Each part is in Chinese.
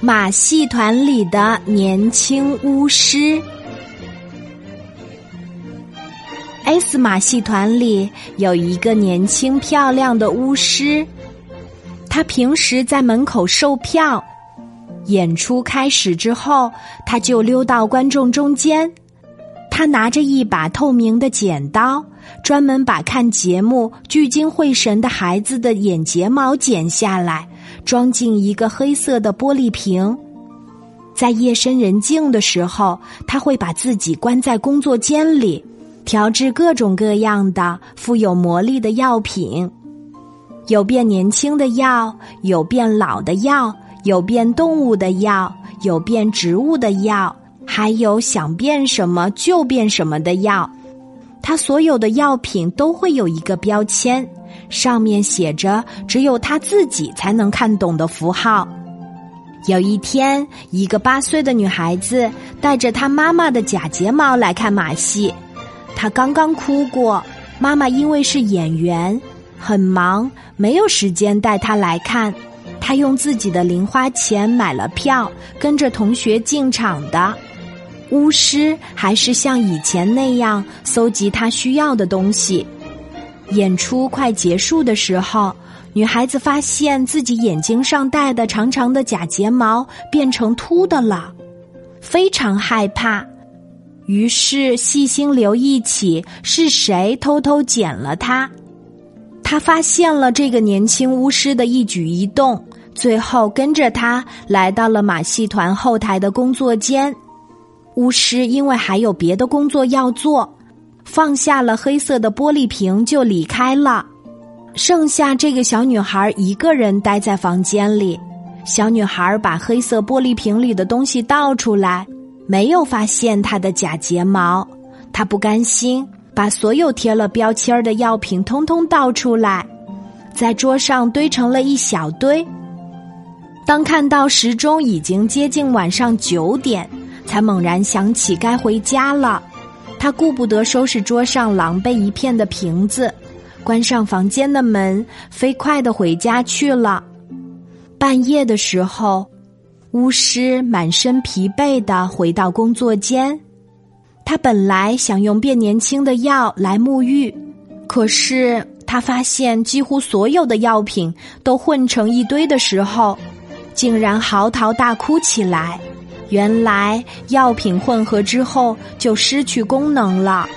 马戏团里的年轻巫师。S 马戏团里有一个年轻漂亮的巫师，他平时在门口售票，演出开始之后，他就溜到观众中间。他拿着一把透明的剪刀，专门把看节目聚精会神的孩子的眼睫毛剪下来。装进一个黑色的玻璃瓶，在夜深人静的时候，他会把自己关在工作间里，调制各种各样的富有魔力的药品，有变年轻的药，有变老的药，有变动物的药，有变植物的药，还有想变什么就变什么的药。他所有的药品都会有一个标签。上面写着只有他自己才能看懂的符号。有一天，一个八岁的女孩子带着她妈妈的假睫毛来看马戏。她刚刚哭过，妈妈因为是演员，很忙，没有时间带她来看。她用自己的零花钱买了票，跟着同学进场的。巫师还是像以前那样搜集他需要的东西。演出快结束的时候，女孩子发现自己眼睛上戴的长长的假睫毛变成秃的了，非常害怕。于是细心留意起是谁偷偷剪了它。她发现了这个年轻巫师的一举一动，最后跟着他来到了马戏团后台的工作间。巫师因为还有别的工作要做。放下了黑色的玻璃瓶就离开了，剩下这个小女孩一个人待在房间里。小女孩把黑色玻璃瓶里的东西倒出来，没有发现她的假睫毛。她不甘心，把所有贴了标签的药品通通倒出来，在桌上堆成了一小堆。当看到时钟已经接近晚上九点，才猛然想起该回家了。他顾不得收拾桌上狼狈一片的瓶子，关上房间的门，飞快的回家去了。半夜的时候，巫师满身疲惫的回到工作间。他本来想用变年轻的药来沐浴，可是他发现几乎所有的药品都混成一堆的时候，竟然嚎啕大哭起来。原来药品混合之后就失去功能了。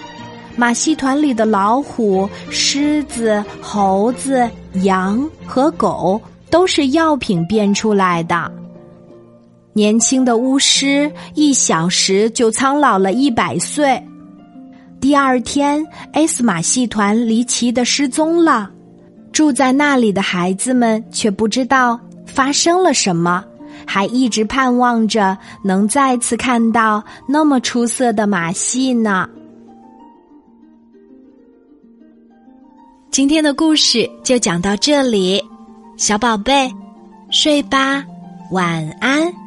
马戏团里的老虎、狮子、猴子、羊和狗都是药品变出来的。年轻的巫师一小时就苍老了一百岁。第二天，S 马戏团离奇的失踪了，住在那里的孩子们却不知道发生了什么。还一直盼望着能再次看到那么出色的马戏呢。今天的故事就讲到这里，小宝贝，睡吧，晚安。